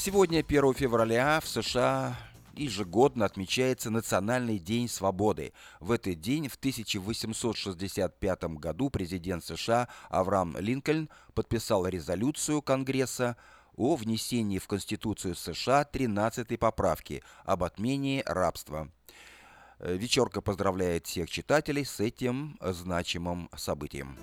Сегодня, 1 февраля, в США ежегодно отмечается Национальный день свободы. В этот день, в 1865 году, президент США Авраам Линкольн подписал резолюцию Конгресса о внесении в Конституцию США 13-й поправки об отмене рабства. Э, вечерка поздравляет всех читателей с этим значимым событием.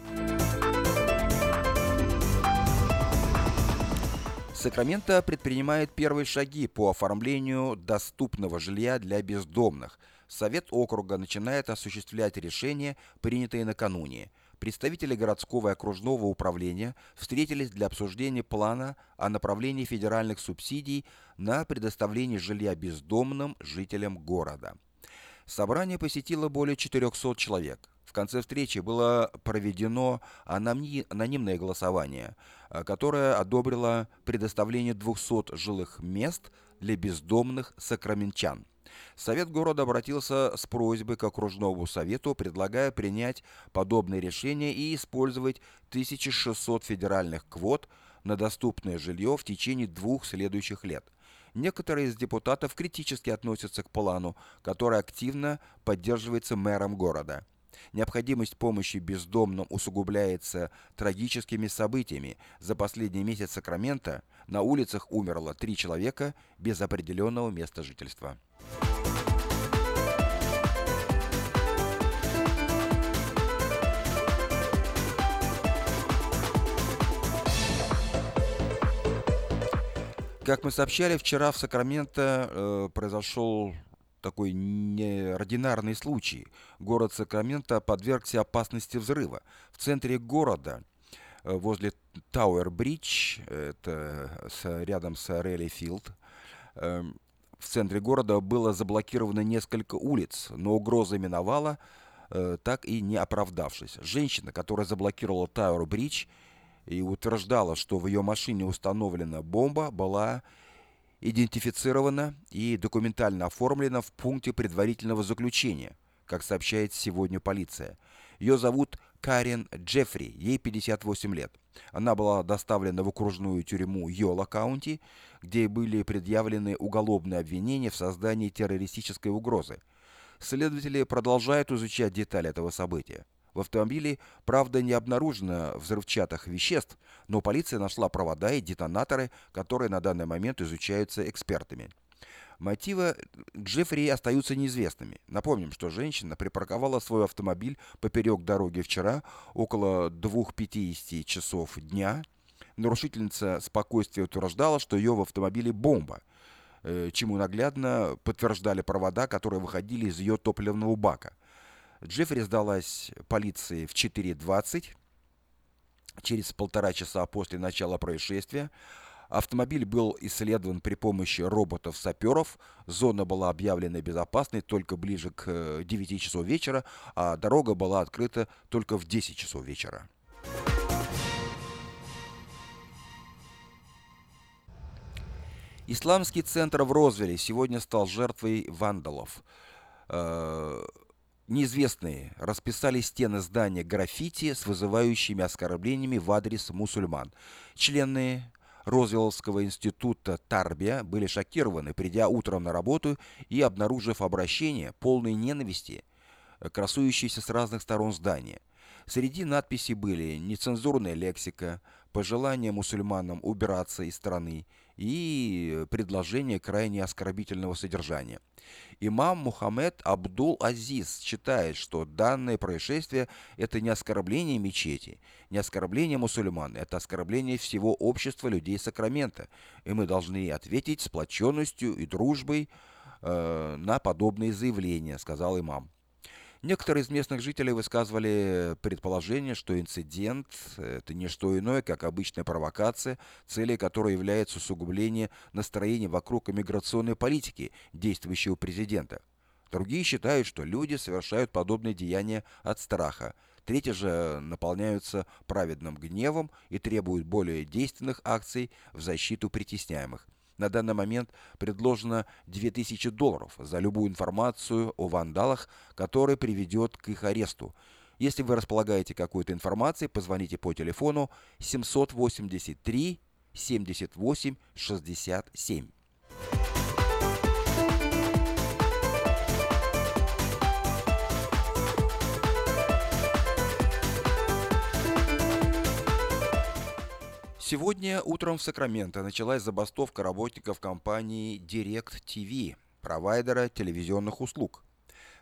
Сакраменто предпринимает первые шаги по оформлению доступного жилья для бездомных. Совет округа начинает осуществлять решения, принятые накануне. Представители городского и окружного управления встретились для обсуждения плана о направлении федеральных субсидий на предоставление жилья бездомным жителям города. Собрание посетило более 400 человек. В конце встречи было проведено анонимное голосование, э, которое одобрило предоставление 200 жилых мест для бездомных сакраменчан. Совет города обратился с просьбой к окружному совету, предлагая принять подобное решение и использовать 1600 федеральных квот на доступное жилье в течение двух следующих лет. Некоторые из депутатов критически относятся к плану, который активно поддерживается мэром города. Необходимость помощи бездомным усугубляется трагическими событиями. За последний месяц Сакрамента на улицах умерло три человека без определенного места жительства. Как мы сообщали, вчера в Сакраменто э, произошел такой неординарный случай. Город Сакраменто подвергся опасности взрыва. В центре города, э, возле Тауэр-Бридж, это с, рядом с Raley Field, э, в центре города было заблокировано несколько улиц, но угроза миновала, э, так и не оправдавшись. Женщина, которая заблокировала Тауэр-Бридж, и утверждала, что в ее машине установлена бомба, была идентифицирована и документально оформлена в пункте предварительного заключения, как сообщает сегодня полиция. Ее зовут Карен Джеффри, ей 58 лет. Она была доставлена в окружную тюрьму Йола Каунти, где были предъявлены уголовные обвинения в создании террористической угрозы. Следователи продолжают изучать детали этого события. В автомобиле, правда, не обнаружено взрывчатых веществ, но полиция нашла провода и детонаторы, которые на данный момент изучаются экспертами. Мотивы Джеффри остаются неизвестными. Напомним, что женщина припарковала свой автомобиль поперек дороги вчера около 2.50 часов дня. Нарушительница спокойствия утверждала, что ее в автомобиле бомба, э, чему наглядно подтверждали провода, которые выходили из ее топливного бака – Джеффри сдалась полиции в 4.20, через полтора часа после начала происшествия. Автомобиль был исследован при помощи роботов-саперов. Зона была объявлена безопасной только ближе к 9 э, часов вечера, а дорога была открыта только в 10 часов вечера. Исламский центр в Розвилле сегодня стал жертвой вандалов. Э, Неизвестные расписали стены здания граффити с вызывающими оскорблениями в адрес мусульман. Члены Розвиллского института Тарбия были шокированы, придя утром на работу и обнаружив обращение полной ненависти, красующееся с разных сторон здания. Среди надписей были нецензурная лексика, пожелания мусульманам убираться из страны и предложение крайне оскорбительного содержания. Имам Мухаммед Абдул-Азиз считает, что данное происшествие – это не оскорбление мечети, не оскорбление мусульман, это оскорбление всего общества людей Сакрамента, и мы должны ответить сплоченностью и дружбой э, на подобные заявления, сказал имам. Некоторые из местных жителей высказывали предположение, что инцидент – это не что иное, как обычная провокация, целью которой является усугубление настроения вокруг иммиграционной политики действующего президента. Другие считают, что люди совершают подобные деяния от страха. Третьи же наполняются праведным гневом и требуют более действенных акций в защиту притесняемых. На данный момент предложено 2000 долларов за любую информацию о вандалах, которая приведет к их аресту. Если вы располагаете какой-то информацией, позвоните по телефону 783 78 67. Сегодня утром в Сакраменто началась забастовка работников компании Direct TV, провайдера телевизионных услуг.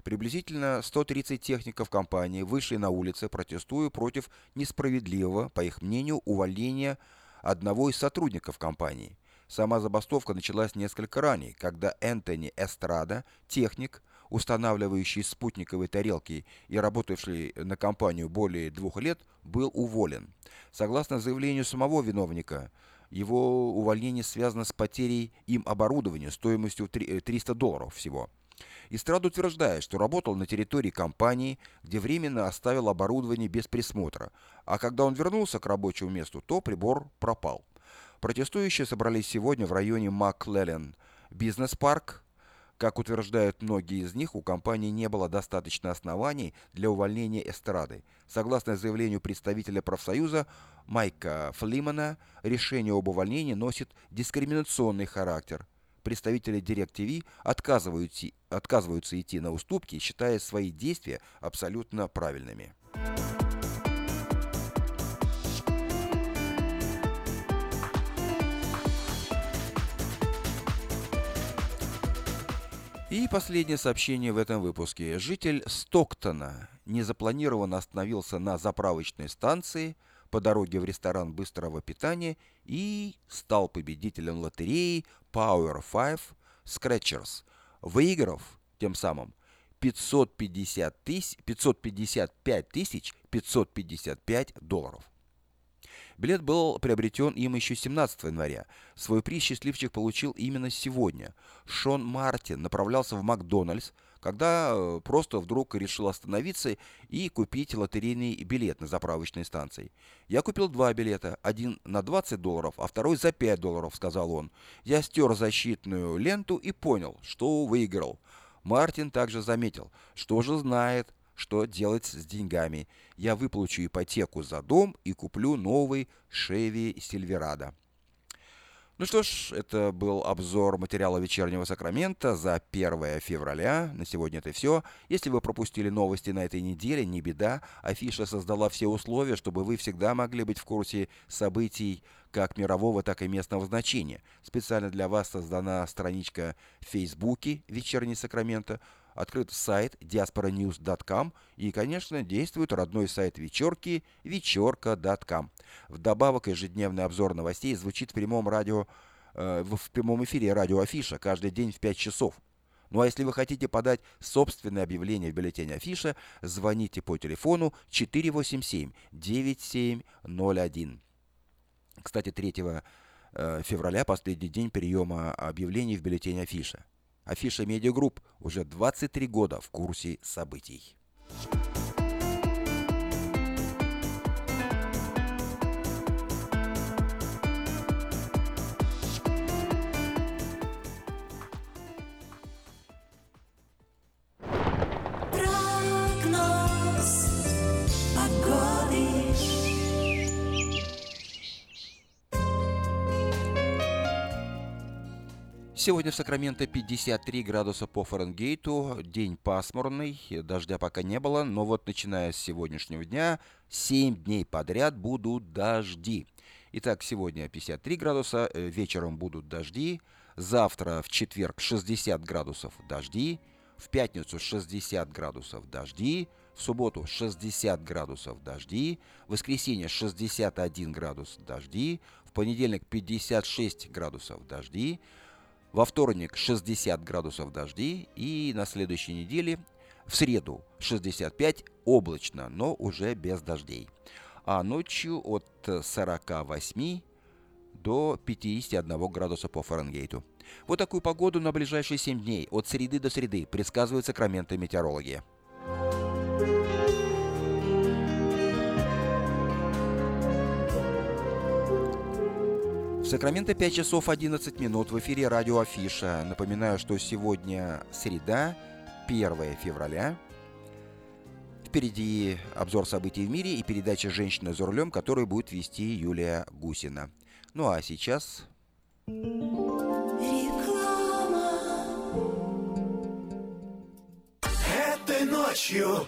Приблизительно 130 техников компании вышли на улицы, протестуя против несправедливого, по их мнению, увольнения одного из сотрудников компании. Сама забастовка началась несколько ранее, когда Энтони Эстрада, техник, устанавливающий спутниковые тарелки и работавший на компанию более двух лет, был уволен. Согласно заявлению самого виновника, его увольнение связано с потерей им оборудования стоимостью 300 э, долларов всего. Истрад утверждает, что работал на территории компании, где временно оставил оборудование без присмотра, а когда он вернулся к рабочему месту, то прибор пропал. Протестующие собрались сегодня в районе Маклеллен бизнес-парк, как утверждают многие из них, у компании не было достаточно оснований для увольнения эстрады. Согласно заявлению представителя профсоюза Майка Флимана, решение об увольнении носит дискриминационный характер. Представители DirecTV отказываются, отказываются идти на уступки, считая свои действия абсолютно правильными. И последнее сообщение в этом выпуске. Житель Стоктона незапланированно остановился на заправочной станции по дороге в ресторан быстрого питания и стал победителем лотереи Power 5 Scratchers, выиграв тем самым 550 тысяч, 555 тысяч 555 долларов. Билет был приобретен им еще 17 января. Свой приз счастливчик получил именно сегодня. Шон Мартин направлялся в Макдональдс, когда э, просто вдруг решил остановиться и купить лотерейный билет на заправочной станции. «Я купил два билета, один на 20 долларов, а второй за 5 долларов», — сказал он. Я стер защитную ленту и понял, что выиграл. Мартин также заметил, что же знает, что делать с деньгами. Я выплачу ипотеку за дом и куплю новый Chevy Silverado. Ну что ж, это был обзор материала «Вечернего Сакрамента» за 1 февраля. На сегодня это все. Если вы пропустили новости на этой неделе, не беда. Афиша создала все условия, чтобы вы всегда могли быть в курсе событий как мирового, так и местного значения. Специально для вас создана страничка в Фейсбуке «Вечерний Сакраменто», открыт сайт diasporanews.com и, конечно, действует родной сайт вечерки вечерка.com. Вдобавок, ежедневный обзор новостей звучит в прямом радио э, в прямом эфире радио Афиша каждый день в 5 часов. Ну а если вы хотите подать собственное объявление в бюллетень Афиша, звоните по телефону 487-9701. Кстати, 3 э, февраля последний день приема объявлений в бюллетень Афиша. Афиша Медиагрупп уже 23 года в курсе событий. Сегодня в Сакраменто 53 градуса по Фаренгейту, день пасмурный, дождя пока не было, но вот начиная с сегодняшнего дня 7 дней подряд будут дожди. Итак, сегодня 53 градуса, э, вечером будут дожди, завтра в четверг 60 градусов дожди, в пятницу 60 градусов дожди, в субботу 60 градусов дожди, в воскресенье 61 градус дожди, в понедельник 56 градусов дожди, во вторник 60 градусов дожди и на следующей неделе в среду 65 облачно, но уже без дождей. А ночью от 48 до 51 градуса по Фаренгейту. Вот такую погоду на ближайшие 7 дней от среды до среды предсказывают сакраменты метеорологи. Сакраменто 5 часов 11 минут в эфире радио Афиша. Напоминаю, что сегодня среда, 1 февраля. Впереди обзор событий в мире и передача «Женщина за рулем», которую будет вести Юлия Гусина. Ну а сейчас... Этой ночью,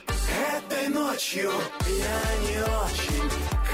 этой ночью я не очень.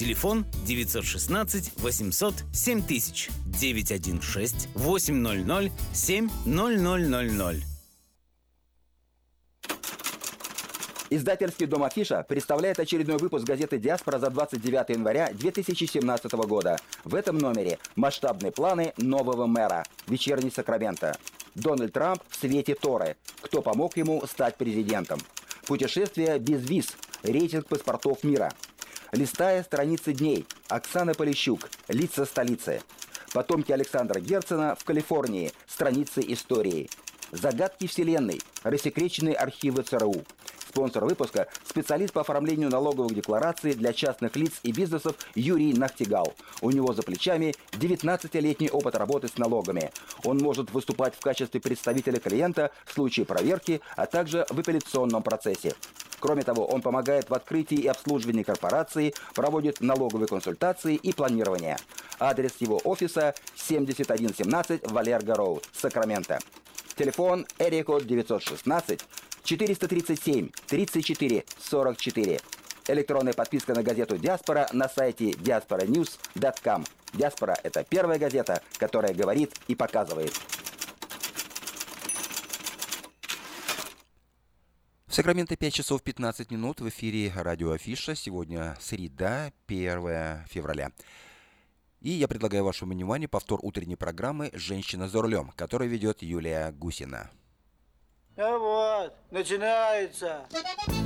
Телефон 916 800 7000 916 800 7000. Издательский дом «Афиша» представляет очередной выпуск газеты «Диаспора» за 29 января 2017 года. В этом номере масштабные планы нового мэра. Вечерний Сакраменто. Дональд Трамп в свете Торы. Кто помог ему стать президентом? Путешествие без виз. Рейтинг паспортов мира. Листая страницы дней. Оксана Полищук. Лица столицы. Потомки Александра Герцена в Калифорнии. Страницы истории. Загадки Вселенной. Рассекреченные архивы ЦРУ. Спонсор выпуска – специалист по оформлению налоговых деклараций для частных лиц и бизнесов Юрий Нахтигал. У него за плечами 19-летний опыт работы с налогами. Он может выступать в качестве представителя клиента в случае проверки, а также в апелляционном процессе. Кроме того, он помогает в открытии и обслуживании корпорации, проводит налоговые консультации и планирование. Адрес его офиса 7117 Валерго Роуд, Сакраменто. Телефон Эрикод 916 437 34 44. Электронная подписка на газету «Диаспора» на сайте diasporanews.com. «Диаспора» — это первая газета, которая говорит и показывает. В Сакраменто 5 часов 15 минут в эфире радио Афиша. Сегодня среда, 1 февраля. И я предлагаю вашему вниманию повтор утренней программы «Женщина за рулем», которую ведет Юлия Гусина. А вот, начинается.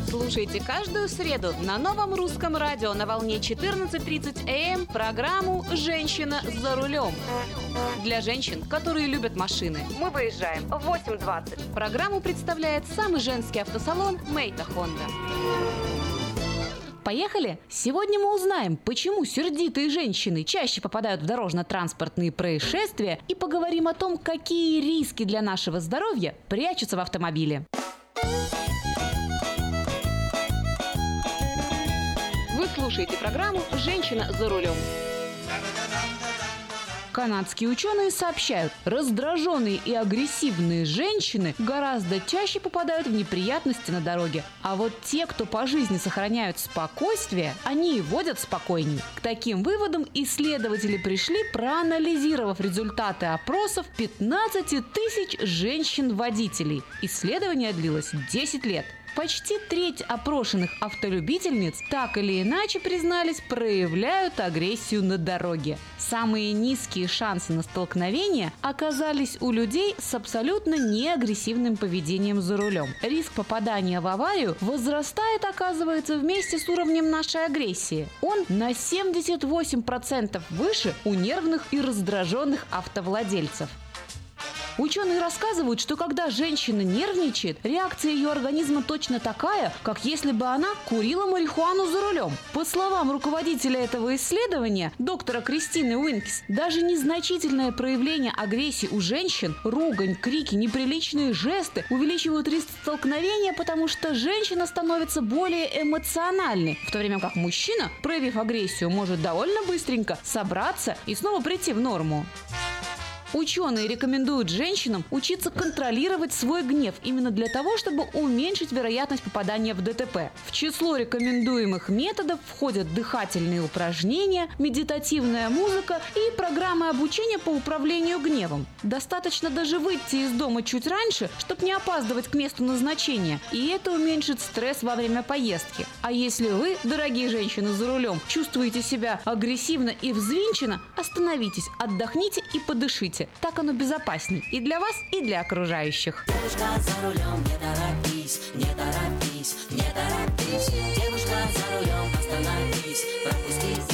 Слушайте каждую среду на новом русском радио на волне 14.30 АМ эм программу «Женщина за рулем». Для женщин, которые любят машины. Мы выезжаем в 8.20. Программу представляет самый женский автосалон «Мейта Хонда». Поехали? Сегодня мы узнаем, почему сердитые женщины чаще попадают в дорожно-транспортные происшествия и поговорим о том, какие риски для нашего здоровья прячутся в автомобиле. Вы слушаете программу «Женщина за рулем». Канадские ученые сообщают, раздраженные и агрессивные женщины гораздо чаще попадают в неприятности на дороге. А вот те, кто по жизни сохраняют спокойствие, они и водят спокойней. К таким выводам исследователи пришли, проанализировав результаты опросов 15 тысяч женщин-водителей. Исследование длилось 10 лет. Почти треть опрошенных автолюбительниц так или иначе признались, проявляют агрессию на дороге. Самые низкие шансы на столкновение оказались у людей с абсолютно неагрессивным поведением за рулем. Риск попадания в аварию возрастает, оказывается, вместе с уровнем нашей агрессии. Он на 78% выше у нервных и раздраженных автовладельцев. Ученые рассказывают, что когда женщина нервничает, реакция ее организма точно такая, как если бы она курила марихуану за рулем. По словам руководителя этого исследования, доктора Кристины Уинкис, даже незначительное проявление агрессии у женщин, ругань, крики, неприличные жесты увеличивают риск столкновения, потому что женщина становится более эмоциональной, в то время как мужчина, проявив агрессию, может довольно быстренько собраться и снова прийти в норму. Ученые рекомендуют женщинам учиться контролировать свой гнев именно для того, чтобы уменьшить вероятность попадания в ДТП. В число рекомендуемых методов входят дыхательные упражнения, медитативная музыка и программы обучения по управлению гневом. Достаточно даже выйти из дома чуть раньше, чтобы не опаздывать к месту назначения, и это уменьшит стресс во время поездки. А если вы, дорогие женщины за рулем, чувствуете себя агрессивно и взвинченно, остановитесь, отдохните и подышите. Так оно безопасней и для вас, и для окружающих. Девушка за рулем, не торопись, не торопись, не торопись. Девушка за рулем, остановись, пропусти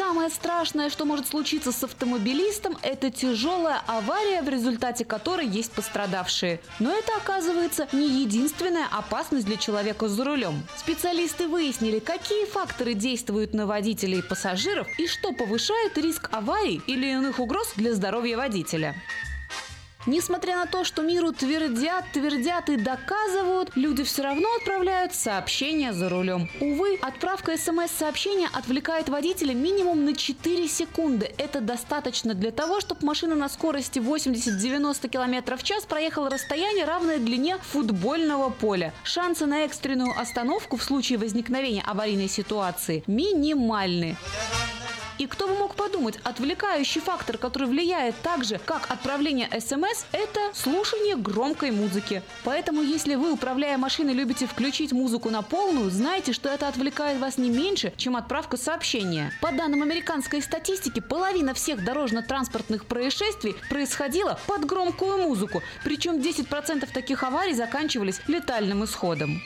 Самое страшное, что может случиться с автомобилистом, это тяжелая авария, в результате которой есть пострадавшие. Но это, оказывается, не единственная опасность для человека за рулем. Специалисты выяснили, какие факторы действуют на водителей и пассажиров и что повышает риск аварий или иных угроз для здоровья водителя. Несмотря на то, что миру твердят, твердят и доказывают, люди все равно отправляют сообщения за рулем. Увы, отправка смс-сообщения отвлекает водителя минимум на 4 секунды. Это достаточно для того, чтобы машина на скорости 80-90 км в час проехала расстояние, равное длине футбольного поля. Шансы на экстренную остановку в случае возникновения аварийной ситуации минимальны. И кто бы мог подумать, отвлекающий фактор, который влияет так же, как отправление смс, это слушание громкой музыки. Поэтому, если вы, управляя машиной, любите включить музыку на полную, знайте, что это отвлекает вас не меньше, чем отправка сообщения. По данным американской статистики, половина всех дорожно-транспортных происшествий происходила под громкую музыку, причем 10% таких аварий заканчивались летальным исходом.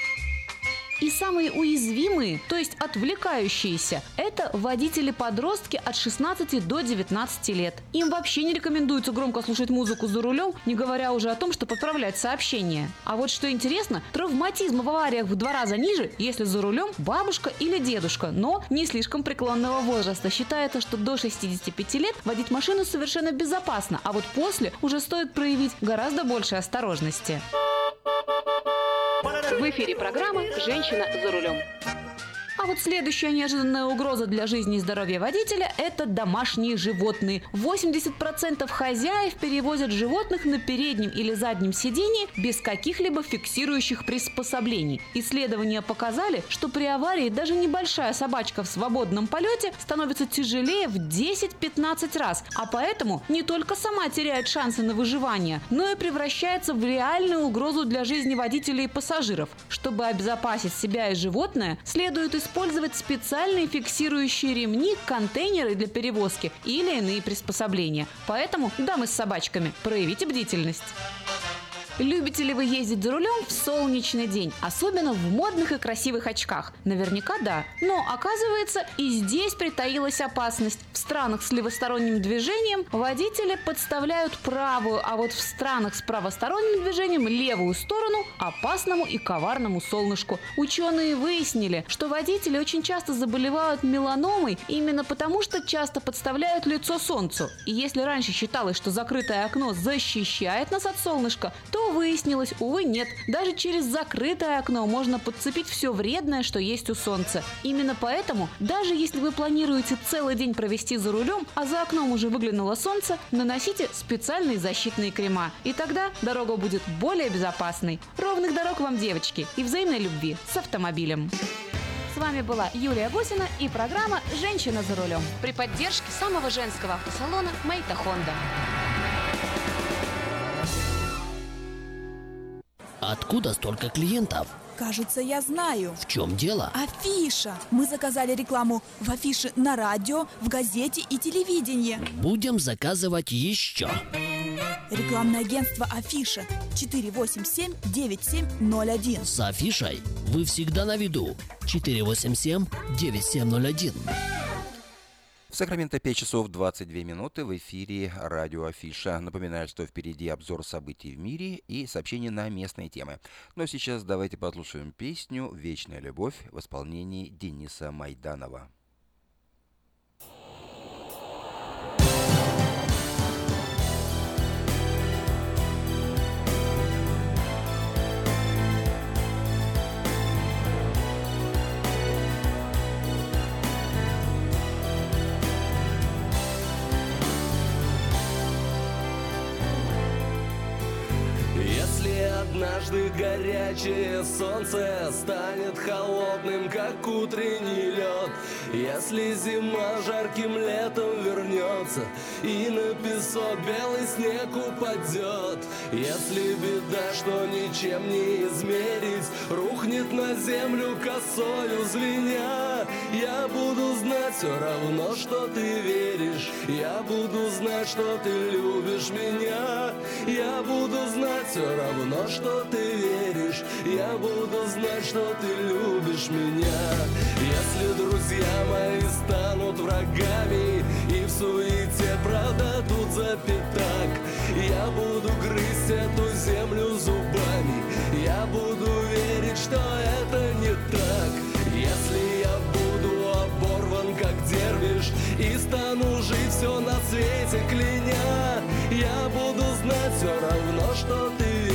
И самые уязвимые, то есть отвлекающиеся, это водители-подростки от 16 до 19 лет. Им вообще не рекомендуется громко слушать музыку за рулем, не говоря уже о том, что подправлять сообщения. А вот что интересно, травматизм в авариях в два раза ниже, если за рулем бабушка или дедушка, но не слишком преклонного возраста. Считается, что до 65 лет водить машину совершенно безопасно, а вот после уже стоит проявить гораздо больше осторожности. В эфире программы «Женщина за рулем». А вот следующая неожиданная угроза для жизни и здоровья водителя – это домашние животные. 80% хозяев перевозят животных на переднем или заднем сидении без каких-либо фиксирующих приспособлений. Исследования показали, что при аварии даже небольшая собачка в свободном полете становится тяжелее в 10-15 раз, а поэтому не только сама теряет шансы на выживание, но и превращается в реальную угрозу для жизни водителей и пассажиров. Чтобы обезопасить себя и животное, следует использовать специальные фиксирующие ремни, контейнеры для перевозки или иные приспособления. Поэтому, дамы с собачками, проявите бдительность. Любите ли вы ездить за рулем в солнечный день, особенно в модных и красивых очках? Наверняка да. Но оказывается, и здесь притаилась опасность. В странах с левосторонним движением водители подставляют правую, а вот в странах с правосторонним движением левую сторону опасному и коварному солнышку. Ученые выяснили, что водители очень часто заболевают меланомой именно потому, что часто подставляют лицо солнцу. И если раньше считалось, что закрытое окно защищает нас от солнышка, то выяснилось, увы, нет. Даже через закрытое окно можно подцепить все вредное, что есть у солнца. Именно поэтому, даже если вы планируете целый день провести за рулем, а за окном уже выглянуло солнце, наносите специальные защитные крема. И тогда дорога будет более безопасной. Ровных дорог вам, девочки, и взаимной любви с автомобилем. С вами была Юлия Гусина и программа «Женщина за рулем» при поддержке самого женского автосалона «Мейта Хонда». Откуда столько клиентов? Кажется, я знаю. В чем дело? Афиша. Мы заказали рекламу в афише на радио, в газете и телевидении. Будем заказывать еще. Рекламное агентство Афиша 487-9701. С афишей вы всегда на виду. 487-9701. В Сакраменто 5 часов 22 минуты в эфире радио Афиша. Напоминаю, что впереди обзор событий в мире и сообщения на местные темы. Но сейчас давайте послушаем песню «Вечная любовь» в исполнении Дениса Майданова. Однажды горячее солнце станет холодным, как утренний лед. Если зима жарким летом вернется И на песок белый снег упадет. Если беда, что ничем не измерить Рухнет на землю косою звеня Я буду знать все равно, что ты веришь. Я буду знать, что ты любишь меня. Я буду знать все равно, что что ты веришь? Я буду знать, что ты любишь меня. Если друзья мои станут врагами И в суете продадут за пятак Я буду грызть эту землю зубами. Я буду верить, что это не так. Если я буду оборван, как дервиш И стану жить все на свете кляня Я буду знать все равно, что ты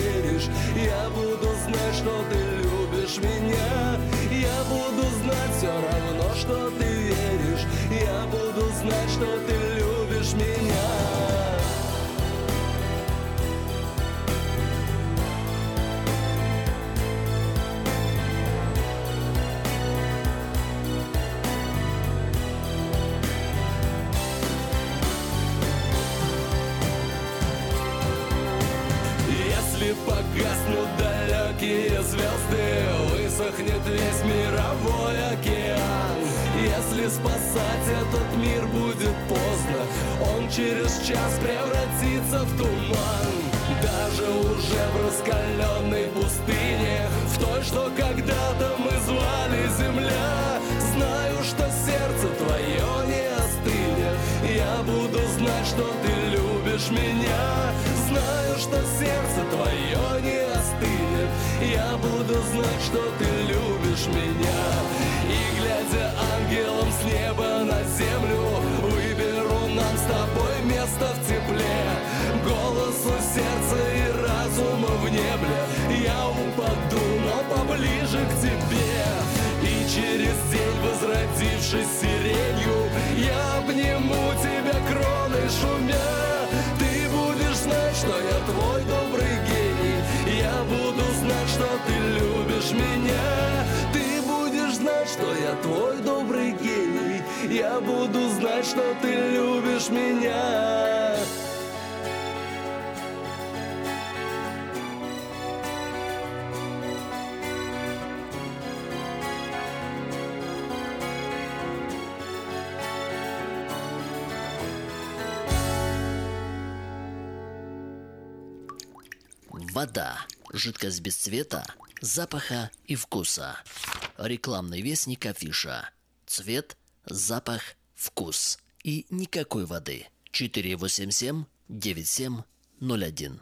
Я буду знать, что ты любишь меня. Я буду знать все равно, что ты Высохнет весь мировой океан. Если спасать этот мир будет поздно Он через час превратится в туман. Даже уже в раскаленной пустыне В той, что когда-то мы звали Земля. Знаю, что сердце твое не остынет. Я буду знать, что ты любишь меня. Знаю, что сердце твое не знать, что ты любишь меня. И глядя ангелом с неба на землю Выберу нам с тобой место в тепле. Голосу сердца и разума в небе. Я упаду, но поближе к тебе. И через день, возродившись сиренью Я обниму тебя кроной шумя. Знать, что я твой добрый гений. Я буду знать, что ты любишь меня Ты будешь знать, что я твой добрый гений. Я буду знать, что ты любишь меня. Вода. Жидкость без цвета, запаха и вкуса. Рекламный вестник афиша. Цвет, запах, вкус. И никакой воды. 487 9701.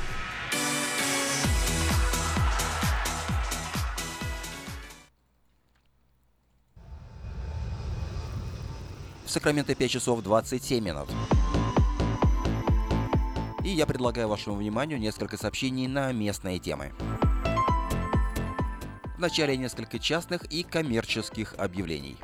В Сакраменто 5 часов 27 минут. И я предлагаю вашему вниманию несколько сообщений на местные темы. Вначале несколько частных и коммерческих объявлений.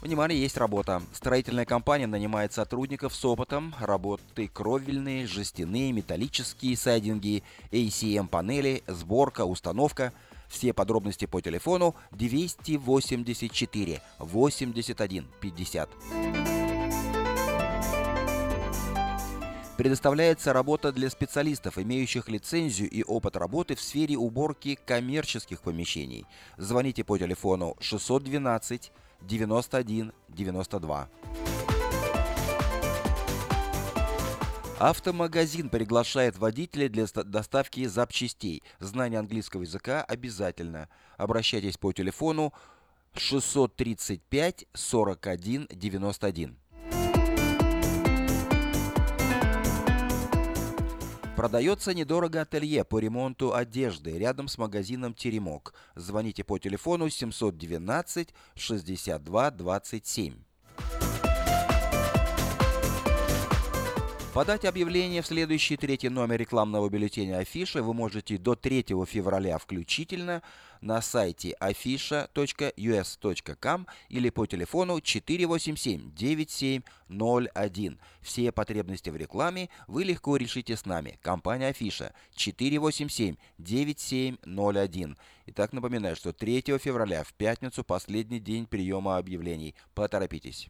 Внимание, есть работа. Строительная компания нанимает сотрудников с опытом, работы кровельные, жестяные, металлические сайдинги, ACM-панели, сборка, установка. Все подробности по телефону 284 81 50. Предоставляется работа для специалистов, имеющих лицензию и опыт работы в сфере уборки коммерческих помещений. Звоните по телефону 612 91 92. Автомагазин приглашает водителей для доставки запчастей. Знание английского языка обязательно. Обращайтесь по телефону 635 41 91. Продается недорого ателье по ремонту одежды рядом с магазином «Теремок». Звоните по телефону 712 62 27. Подать объявление в следующий третий номер рекламного бюллетеня Афиша вы можете до 3 февраля включительно на сайте afisha.us.com или по телефону 487-9701. Все потребности в рекламе вы легко решите с нами. Компания Афиша 487-9701. Итак, напоминаю, что 3 февраля в пятницу последний день приема объявлений. Поторопитесь.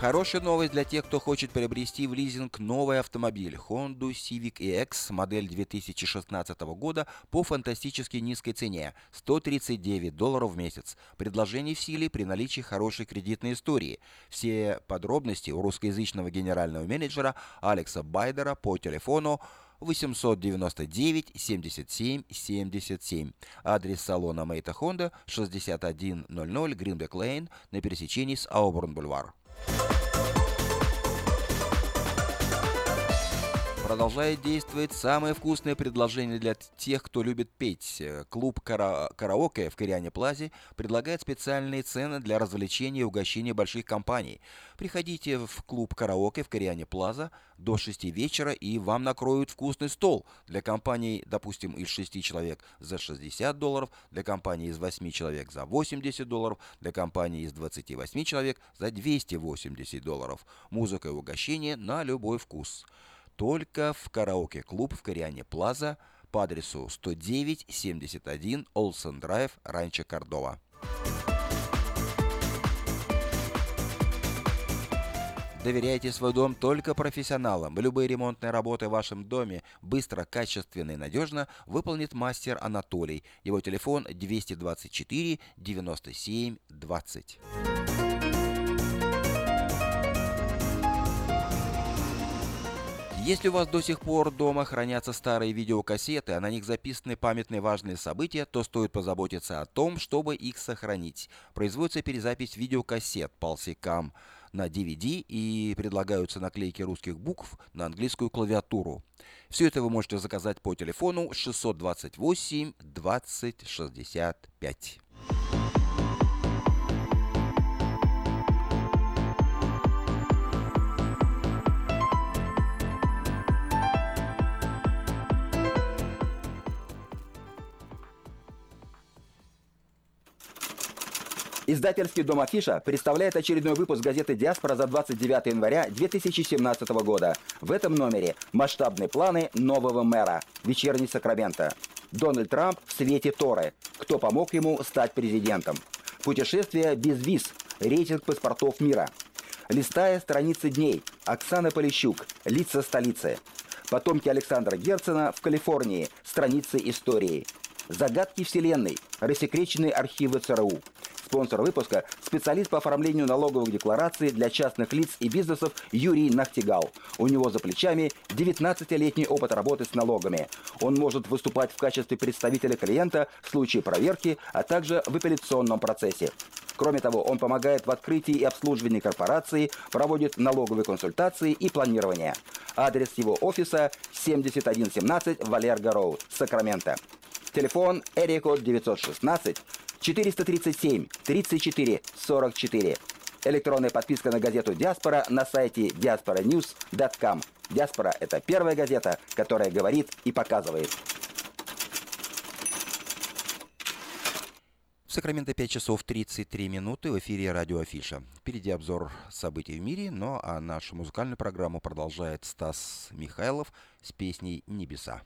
Хорошая новость для тех, кто хочет приобрести в лизинг новый автомобиль Honda Civic EX модель 2016 года по фантастически низкой цене – 139 долларов в месяц. Предложение в силе при наличии хорошей кредитной истории. Все подробности у русскоязычного генерального менеджера Алекса Байдера по телефону 899 77 77. Адрес салона Мейта Honda 6100 Гринбек Лейн на пересечении с Ауборн Бульвар. Bye. Продолжает действовать самое вкусное предложение для тех, кто любит петь. Клуб кара «Караоке» в Кориане Плазе предлагает специальные цены для развлечения и угощения больших компаний. Приходите в клуб «Караоке» в Кориане Плаза до 6 вечера, и вам накроют вкусный стол. Для компаний, допустим, из 6 человек за 60 долларов, для компании из 8 человек за 80 долларов, для компании из 28 человек за 280 долларов. Музыка и угощение на любой вкус только в караоке-клуб в Кориане Плаза по адресу 109-71 Олсен Драйв, Ранчо Кордова. Доверяйте свой дом только профессионалам. Любые ремонтные работы в вашем доме быстро, качественно и надежно выполнит мастер Анатолий. Его телефон 224 97 20. Если у вас до сих пор дома хранятся старые видеокассеты, а на них записаны памятные важные события, то стоит позаботиться о том, чтобы их сохранить. Производится перезапись видеокассет Pulsicam на DVD и предлагаются наклейки русских букв на английскую клавиатуру. Все это вы можете заказать по телефону 628 20 65. Издательский дом «Афиша» представляет очередной выпуск газеты «Диаспора» за 29 января 2017 года. В этом номере масштабные планы нового мэра. Вечерний Сакраменто. Дональд Трамп в свете Торы. Кто помог ему стать президентом? Путешествие без виз. Рейтинг паспортов мира. Листая страницы дней. Оксана Полищук. Лица столицы. Потомки Александра Герцена в Калифорнии. Страницы истории. Загадки Вселенной. Рассекреченные архивы ЦРУ. Спонсор выпуска – специалист по оформлению налоговых деклараций для частных лиц и бизнесов Юрий Нахтигал. У него за плечами 19-летний опыт работы с налогами. Он может выступать в качестве представителя клиента в случае проверки, а также в апелляционном процессе. Кроме того, он помогает в открытии и обслуживании корпорации, проводит налоговые консультации и планирование. Адрес его офиса 7117 Валерго Роуд, Сакраменто. Телефон Эрикод 916 437 34 44. Электронная подписка на газету «Диаспора» на сайте diasporanews.com. «Диаспора» — это первая газета, которая говорит и показывает. В Сакраменто 5 часов 33 минуты в эфире радио Афиша. Впереди обзор событий в мире, но а нашу музыкальную программу продолжает Стас Михайлов с песней «Небеса». Небеса,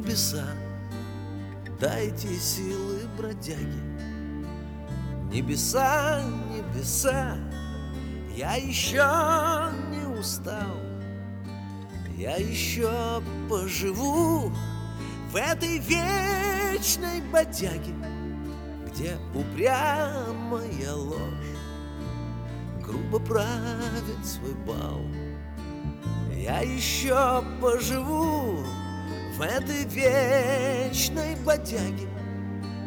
небеса, дайте силы бродяги. Небеса, небеса, я еще не устал. Я еще поживу в этой вечной бодяге, Где упрямая ложь грубо правит свой бал. Я еще поживу в этой вечной бодяге,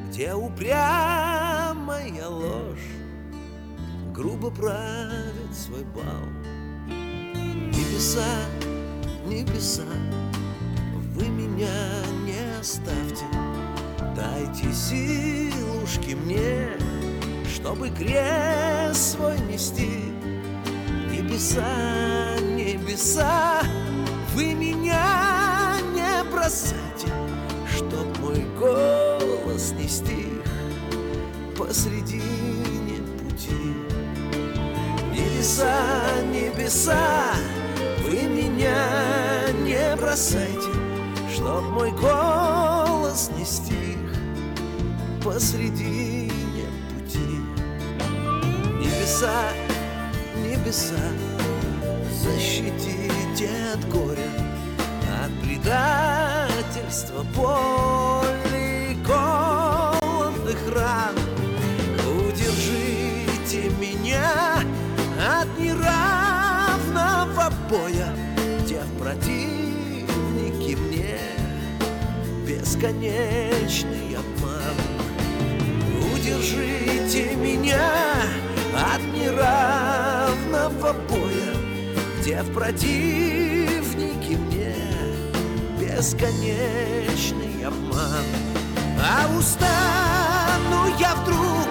Где упрямая ложь грубо правит свой бал. Небеса, небеса, вы меня не оставьте, Дайте силушки мне, чтобы крест свой нести. Небеса, небеса, вы меня бросайте, Чтоб мой голос не стих посредине пути. Небеса, небеса, вы меня не бросайте, Чтоб мой голос не стих посредине пути. Небеса, небеса, защитите от горя, от предательства, боли, голодных ран. Удержите меня от неравного боя, в противники мне бесконечный обман. Удержите меня от неравного боя, где в противнике мне бесконечный обман. А устану я вдруг,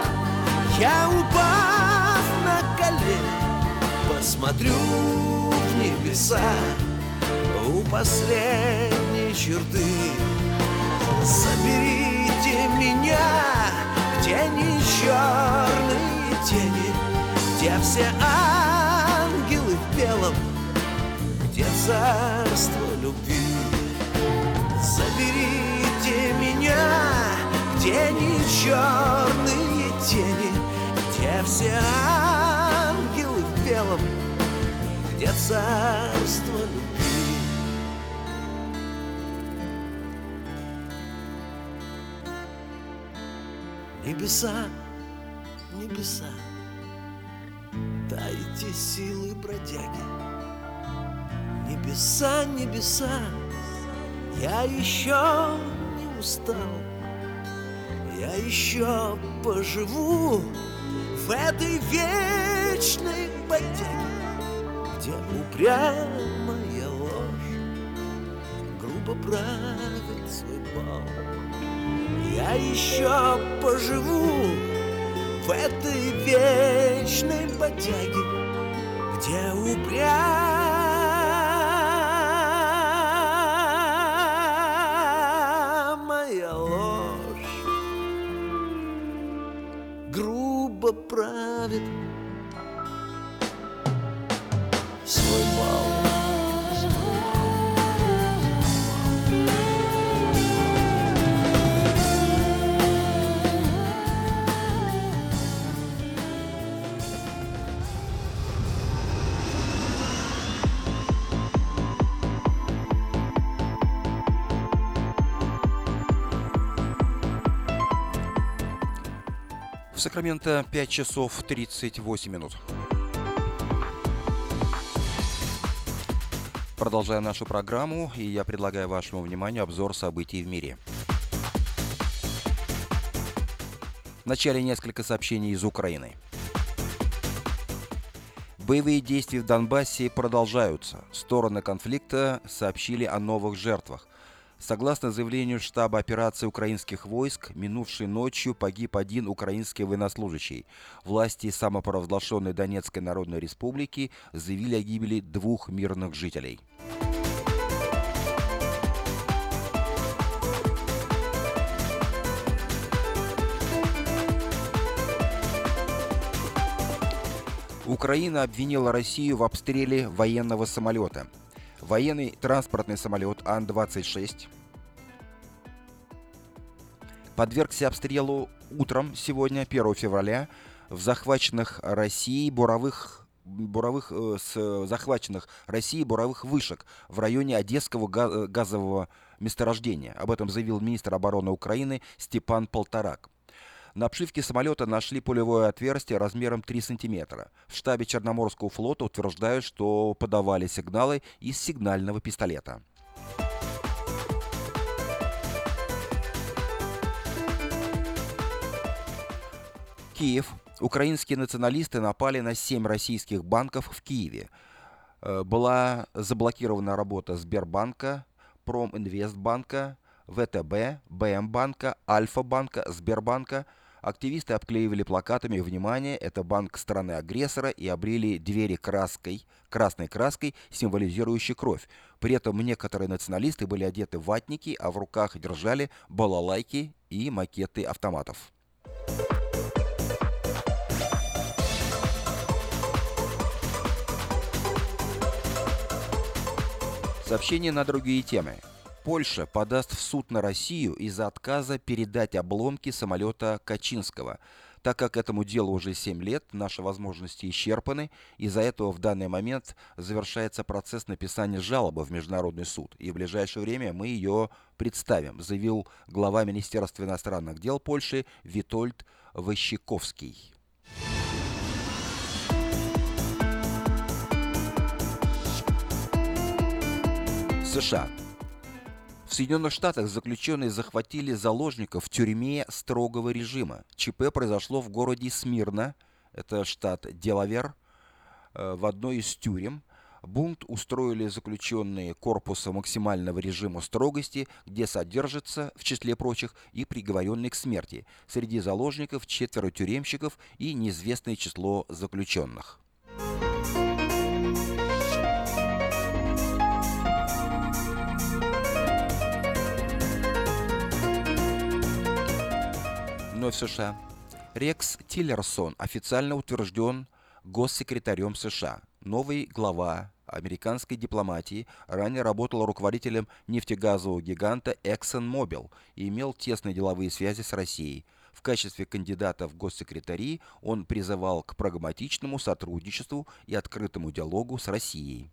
я упав на колени, посмотрю в небеса у последней черты. Заберите меня, где не черные тени, где все ангелы в белом, где царство Заберите меня, где не черные тени, где все ангелы в белом, где царство любви. Небеса, небеса, Дайте силы бродяги. Небеса, небеса, я еще не устал. Я еще поживу в этой вечной бодяге, Где упрямая ложь грубо правит свой бал. Я еще поживу в этой вечной бодяге, Где упрямая В Сакраменто 5 часов 38 минут. Продолжаем нашу программу, и я предлагаю вашему вниманию обзор событий в мире. Вначале несколько сообщений из Украины. Боевые действия в Донбассе продолжаются. Стороны конфликта сообщили о новых жертвах. Согласно заявлению штаба операции украинских войск, минувшей ночью погиб один украинский военнослужащий. Власти самопровозглашенной Донецкой Народной Республики заявили о гибели двух мирных жителей. Украина обвинила Россию в обстреле военного самолета. Военный транспортный самолет Ан-26 подвергся обстрелу утром сегодня, 1 февраля, в захваченных Россией буровых буровых, э, с захваченных Россией буровых вышек в районе Одесского га- газового месторождения. Об этом заявил министр обороны Украины Степан Полторак. На обшивке самолета нашли пулевое отверстие размером 3 сантиметра. В штабе Черноморского флота утверждают, что подавали сигналы из сигнального пистолета. Киев. Украинские националисты напали на 7 российских банков в Киеве. Э, Была заблокирована работа Сбербанка, Проминвестбанка, ВТБ, БМ-банка, Альфа-банка, Сбербанка. Активисты обклеивали плакатами «Внимание! Это банк страны-агрессора» и обрели двери краской, красной краской, символизирующей кровь. При этом некоторые националисты были одеты в ватники, а в руках держали балалайки и макеты автоматов. Сообщение на другие темы. Польша подаст в суд на Россию из-за отказа передать обломки самолета Качинского. Так как этому делу уже 7 лет, наши возможности исчерпаны, из-за этого в данный момент завершается процесс написания жалобы в Международный суд, и в ближайшее время мы ее представим, заявил глава Министерства иностранных дел Польши Витольд Ващиковский. США. В Соединенных Штатах заключенные захватили заложников в тюрьме строгого режима. ЧП произошло в городе Смирна, это штат Делавер, э, в одной из тюрем. Бунт устроили заключенные корпуса максимального режима строгости, где содержатся, в числе прочих, и приговоренные к смерти. Среди заложников четверо тюремщиков и неизвестное число заключенных. Вновь США. Рекс Тиллерсон официально утвержден госсекретарем США. Новый глава американской дипломатии ранее работал руководителем нефтегазового гиганта ExxonMobil и имел тесные деловые связи с Россией. В качестве кандидата в госсекретари он призывал к прагматичному сотрудничеству и открытому диалогу с Россией.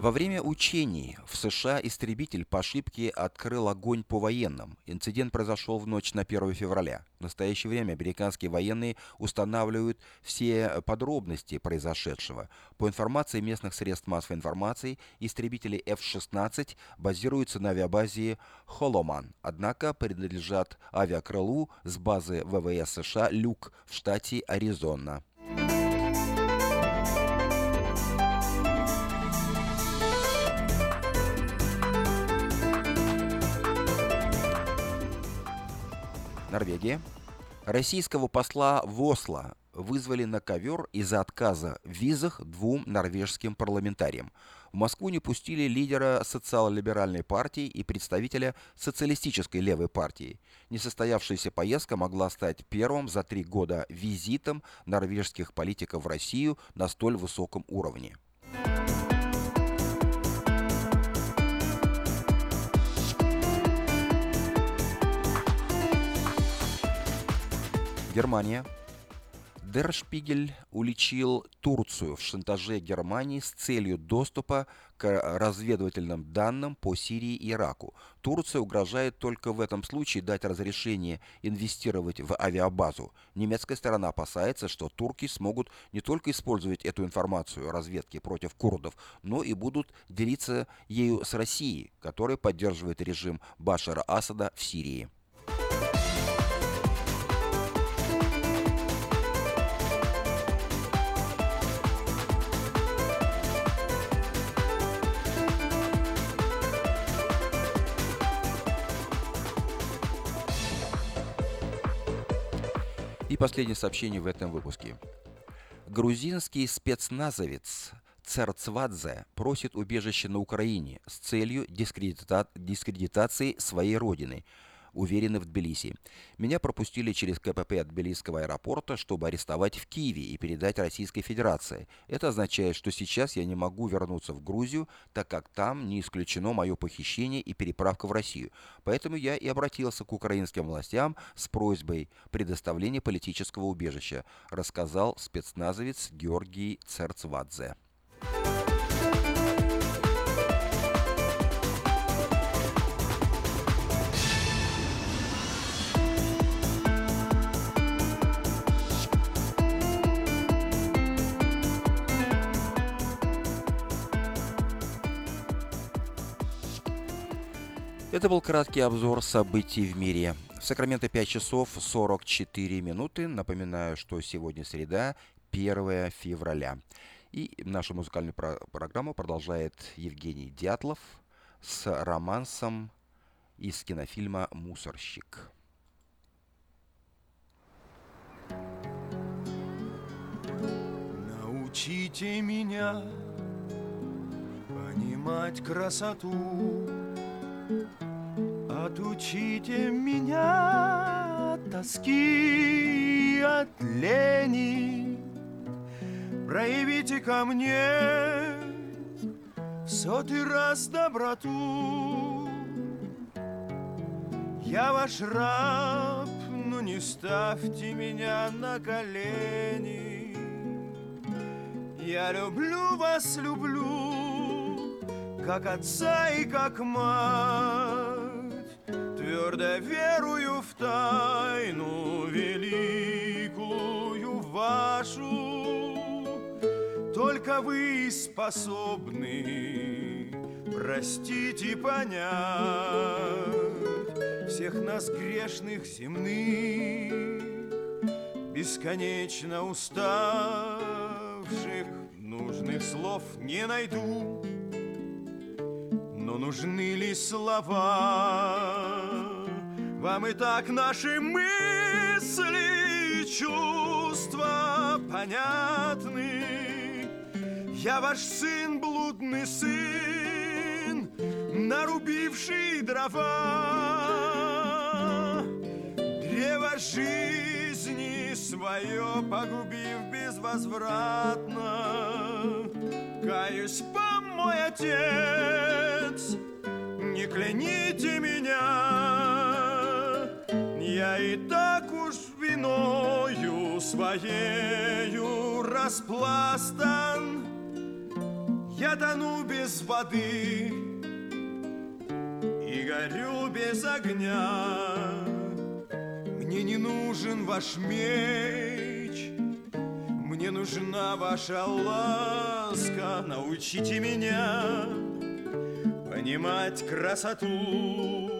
Во время учений в США истребитель по ошибке открыл огонь по военным. Инцидент произошел в ночь на 1 февраля. В настоящее время американские военные устанавливают все подробности произошедшего. По информации местных средств массовой информации, истребители F-16 базируются на авиабазе Холоман, однако принадлежат авиакрылу с базы ВВС США «Люк» в штате Аризона. Норвегия. Российского посла в Осло вызвали на ковер из-за отказа в визах двум норвежским парламентариям. В Москву не пустили лидера социал-либеральной партии и представителя социалистической левой партии. Несостоявшаяся поездка могла стать первым за три года визитом норвежских политиков в Россию на столь высоком уровне. Германия. Дер Шпигель уличил Турцию в шантаже Германии с целью доступа к разведывательным данным по Сирии и Ираку. Турция угрожает только в этом случае дать разрешение инвестировать в авиабазу. Немецкая сторона опасается, что турки смогут не только использовать эту информацию разведки против курдов, но и будут делиться ею с Россией, которая поддерживает режим Башара Асада в Сирии. Последнее сообщение в этом выпуске. Грузинский спецназовец Церцвадзе просит убежище на Украине с целью дискредита... дискредитации своей родины – уверены в Тбилиси. Меня пропустили через КПП от Тбилисского аэропорта, чтобы арестовать в Киеве и передать Российской Федерации. Это означает, что сейчас я не могу вернуться в Грузию, так как там не исключено мое похищение и переправка в Россию. Поэтому я и обратился к украинским властям с просьбой предоставления политического убежища, рассказал спецназовец Георгий Церцвадзе. Это был краткий обзор событий в мире. В Сакраменто 5 часов 44 минуты. Напоминаю, что сегодня среда, 1 февраля. И нашу музыкальную про- программу продолжает Евгений Дятлов с романсом из кинофильма «Мусорщик». Научите меня понимать красоту, Отучите меня от тоски от лени, Проявите ко мне в сотый раз доброту. Я ваш раб, но не ставьте меня на колени. Я люблю вас, люблю, как отца и как мать, Твердо верую в тайну великую вашу. Только вы способны простить и понять Всех нас грешных земных, Бесконечно уставших Нужных слов не найду Но нужны ли слова? Вам и так наши мысли и чувства понятны. Я ваш сын, блудный сын Нарубивший дрова. Древо жизни свое погубив безвозвратно. Каюсь, помочь мой отец, не кляните меня, я и так уж виною своею распластан, я тону без воды и горю без огня. Мне не нужен ваш меч, мне нужна ваша ласка. Научите меня понимать красоту.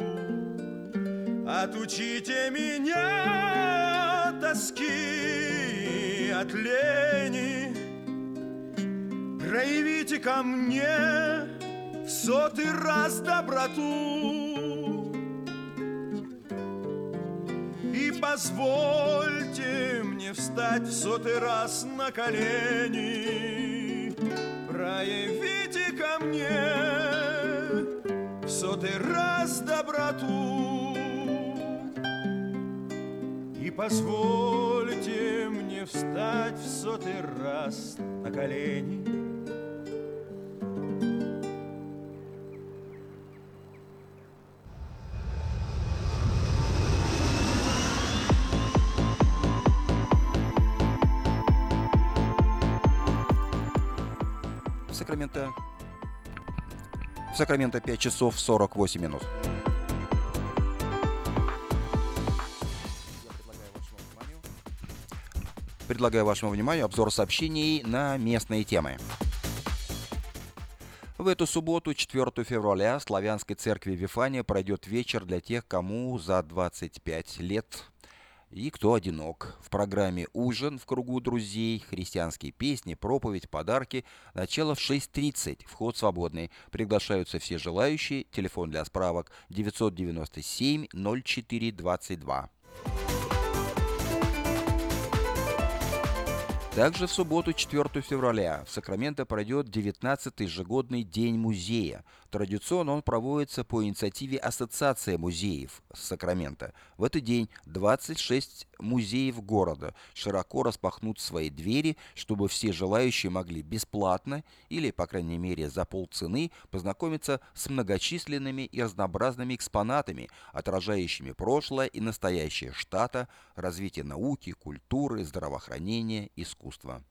Отучите меня от тоски, от лени. Проявите ко мне в сотый раз доброту позвольте мне встать в сотый раз на колени. Проявите ко мне в сотый раз доброту. И позвольте мне встать в сотый раз на колени Сакраменто. В Сакраменто 5 часов 48 минут. Предлагаю вашему вниманию обзор сообщений на местные темы. В эту субботу, 4 февраля, в Славянской церкви Вифания пройдет вечер для тех, кому за 25 лет и кто одинок. В программе «Ужин» в кругу друзей, христианские песни, проповедь, подарки. Начало в 6.30. Вход свободный. Приглашаются все желающие. Телефон для справок 997 04 22. Также в субботу, 4 февраля, в Сакраменто пройдет 19-й ежегодный День музея. Традиционно он проводится по инициативе Ассоциации музеев Сакрамента. В этот день 26 музеев города широко распахнут свои двери, чтобы все желающие могли бесплатно или, по крайней мере, за полцены познакомиться с многочисленными и разнообразными экспонатами, отражающими прошлое и настоящее штата, развитие науки, культуры, здравоохранения, искусства.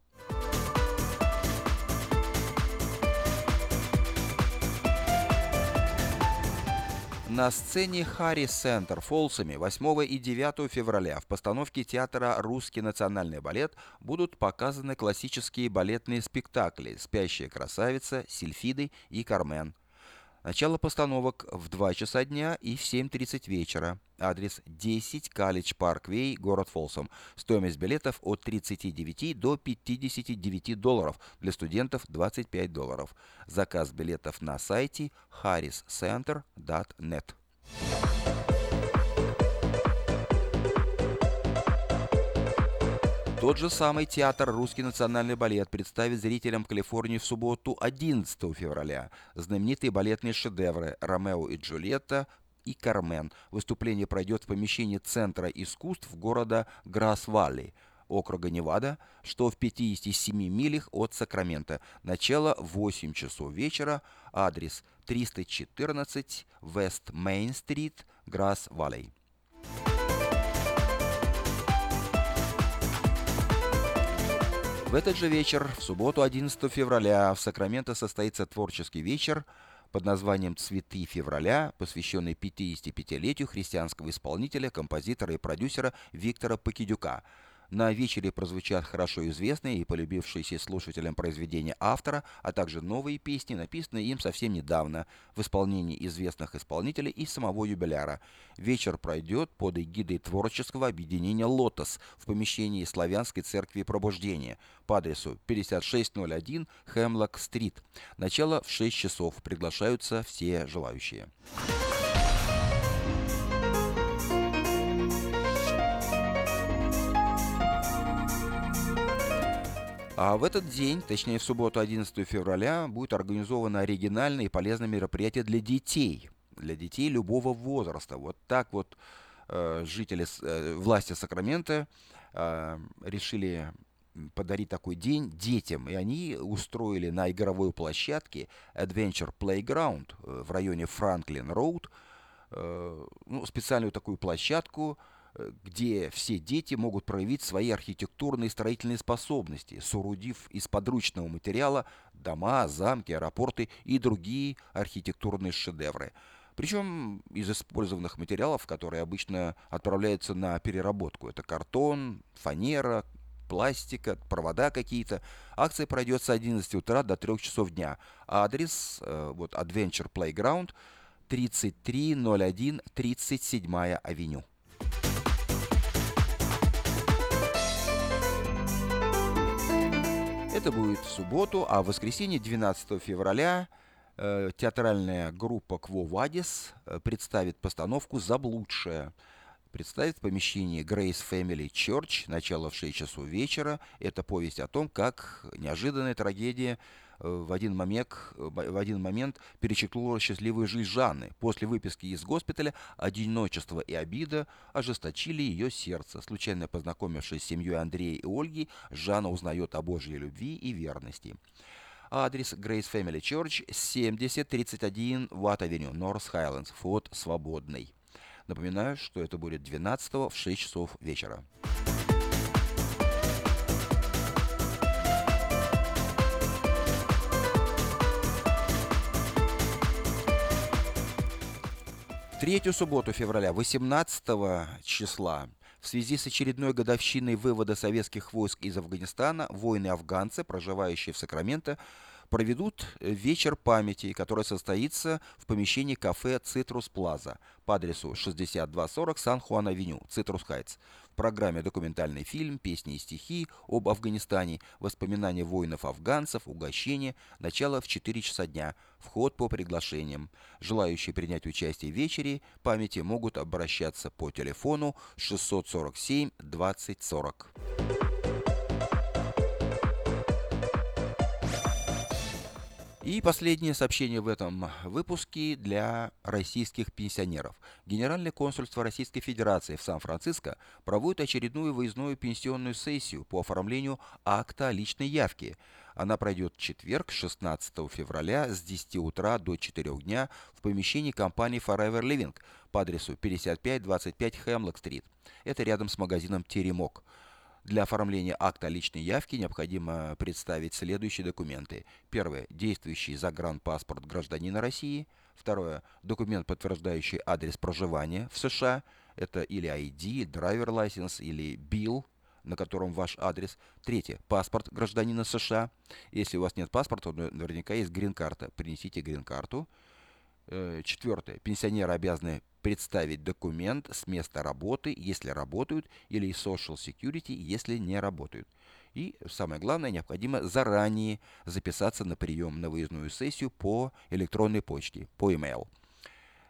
На сцене Харри Центр Фолсами 8 и 9 февраля в постановке театра «Русский национальный балет» будут показаны классические балетные спектакли «Спящая красавица», «Сильфиды» и «Кармен». Начало постановок в 2 часа дня и в 7.30 вечера. Адрес 10 Калич Парквей, город Фолсом. Стоимость билетов от 39 до 59 долларов. Для студентов 25 долларов. Заказ билетов на сайте harriscenter.net. Тот же самый театр «Русский национальный балет» представит зрителям Калифорнии в субботу 11 февраля знаменитые балетные шедевры «Ромео и Джульетта», и «Кармен». Выступление пройдет в помещении Центра искусств города Грасс-Валли, округа Невада, что в 57 милях от Сакрамента. Начало в 8 часов вечера. Адрес 314 Вест Мейн-стрит, Грасс-Валли. В этот же вечер, в субботу 11 февраля, в Сакраменто состоится творческий вечер под названием «Цветы февраля», посвященный 55-летию христианского исполнителя, композитора и продюсера Виктора Покидюка – на вечере прозвучат хорошо известные и полюбившиеся слушателям произведения автора, а также новые песни, написанные им совсем недавно, в исполнении известных исполнителей и самого юбиляра. Вечер пройдет под эгидой творческого объединения «Лотос» в помещении Славянской церкви Пробуждения по адресу 5601 Хемлок-стрит. Начало в 6 часов. Приглашаются все желающие. А в этот день, точнее в субботу 11 февраля, будет организовано оригинальное и полезное мероприятие для детей. Для детей любого возраста. Вот так вот э, жители, э, власти Сакрамента э, решили подарить такой день детям, и они устроили на игровой площадке Adventure Playground э, в районе Франклин Роуд ну, специальную такую площадку, где все дети могут проявить свои архитектурные и строительные способности, соорудив из подручного материала дома, замки, аэропорты и другие архитектурные шедевры. Причем из использованных материалов, которые обычно отправляются на переработку. Это картон, фанера, пластика, провода какие-то. Акция пройдет с 11 утра до 3 часов дня. Адрес, э, вот Adventure Playground, 3301 37 авеню. Это будет в субботу, а в воскресенье 12 февраля э, театральная группа Кво Вадис э, представит постановку «Заблудшая». Представит в помещении Grace Family Church, начало в 6 часов вечера. Это повесть о том, как неожиданная трагедия в один момент, э, в один момент перечеркнула счастливую жизнь Жанны. После выписки из госпиталя одиночество и обида ожесточили ее сердце. Случайно познакомившись с семьей Андрея и Ольги, Жанна узнает о Божьей любви и верности. Адрес Grace Family Church 7031 Ватт Авеню, Норс Хайлендс, вход свободный. Напоминаю, что это будет 12 в 6 часов вечера. Третью субботу февраля, 18 числа, в связи с очередной годовщиной вывода советских войск из Афганистана, воины-афганцы, проживающие в Сакраменто, проведут вечер памяти, который состоится в помещении кафе «Цитрус Плаза» по адресу 6240 Сан-Хуан-Авеню, Цитрус Хайтс. В программе документальный фильм, песни и стихи об Афганистане, воспоминания воинов-афганцев, угощение, начало в 4 часа дня, вход по приглашениям. Желающие принять участие в вечере памяти могут обращаться по телефону 647 2040. И последнее сообщение в этом выпуске для российских пенсионеров. Генеральное консульство Российской Федерации в Сан-Франциско проводит очередную выездную пенсионную сессию по оформлению акта личной явки. Она пройдет в четверг, 16 февраля с 10 утра до 4 дня в помещении компании Forever Living по адресу 5525 Хемлок-стрит. Это рядом с магазином «Теремок». Для оформления акта личной явки необходимо представить следующие документы. Первое. Действующий загранпаспорт гражданина России. Второе. Документ, подтверждающий адрес проживания в США. Это или ID, драйвер license или bill, на котором ваш адрес. Третье. Паспорт гражданина США. Если у вас нет паспорта, то наверняка есть грин-карта. Принесите грин-карту. Э, четвертое. Пенсионеры обязаны представить документ с места работы, если работают, или Social Security, если не работают. И самое главное, необходимо заранее записаться на прием на выездную сессию по электронной почте, по email.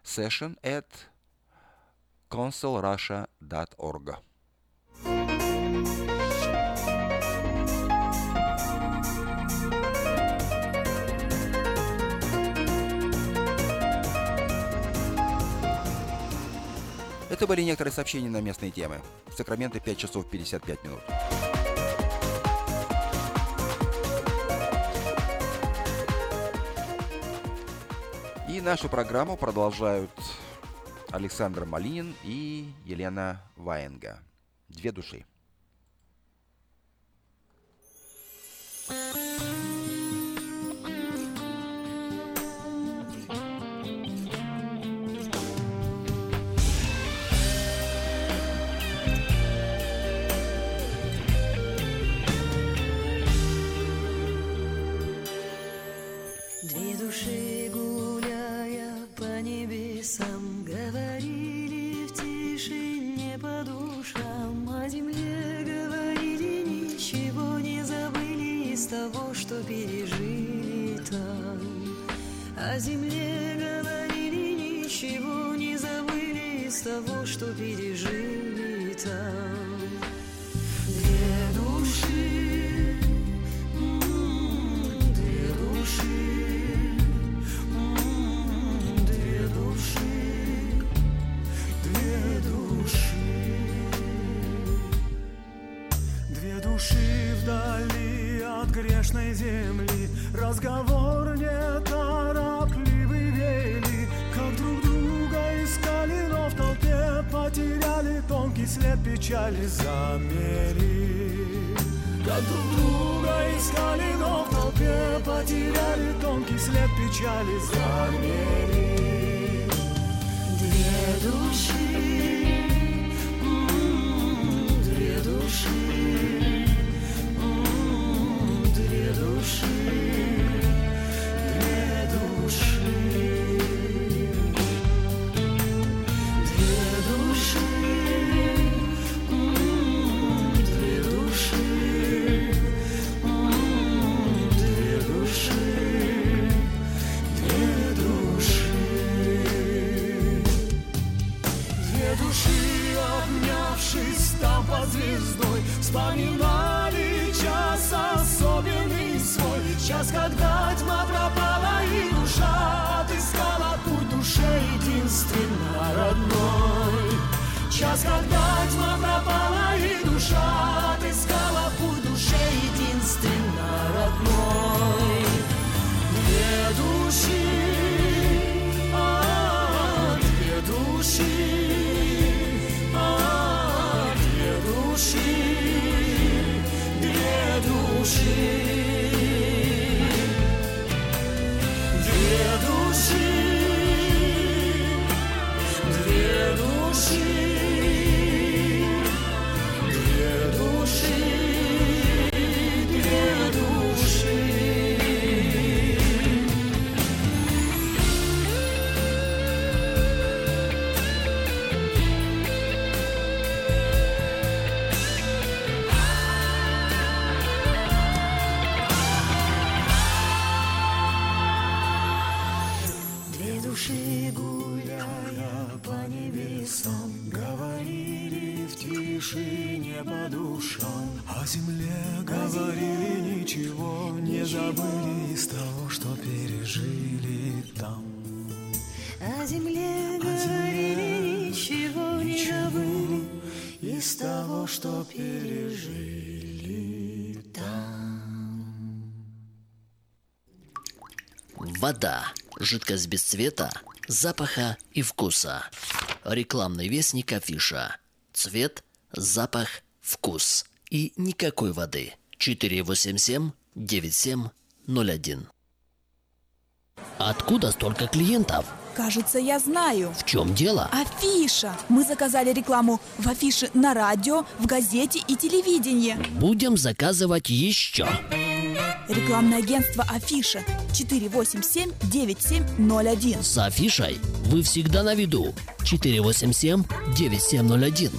session at consulrussia.org. Это были некоторые сообщения на местные темы. Сакраменто 5 часов 55 минут. И нашу программу продолжают Александр Малинин и Елена Ваенга. Две души. Души вдаль. печали за дверь. You. Вода. Жидкость без цвета, запаха и вкуса. Рекламный вестник афиша. Цвет, запах, вкус. И никакой воды. 487-9701. Откуда столько клиентов? Кажется, я знаю. В чем дело? Афиша. Мы заказали рекламу в афише на радио, в газете и телевидении. Будем заказывать еще. Рекламное агентство «Афиша» 487-9701. С «Афишей» вы всегда на виду. 487-9701.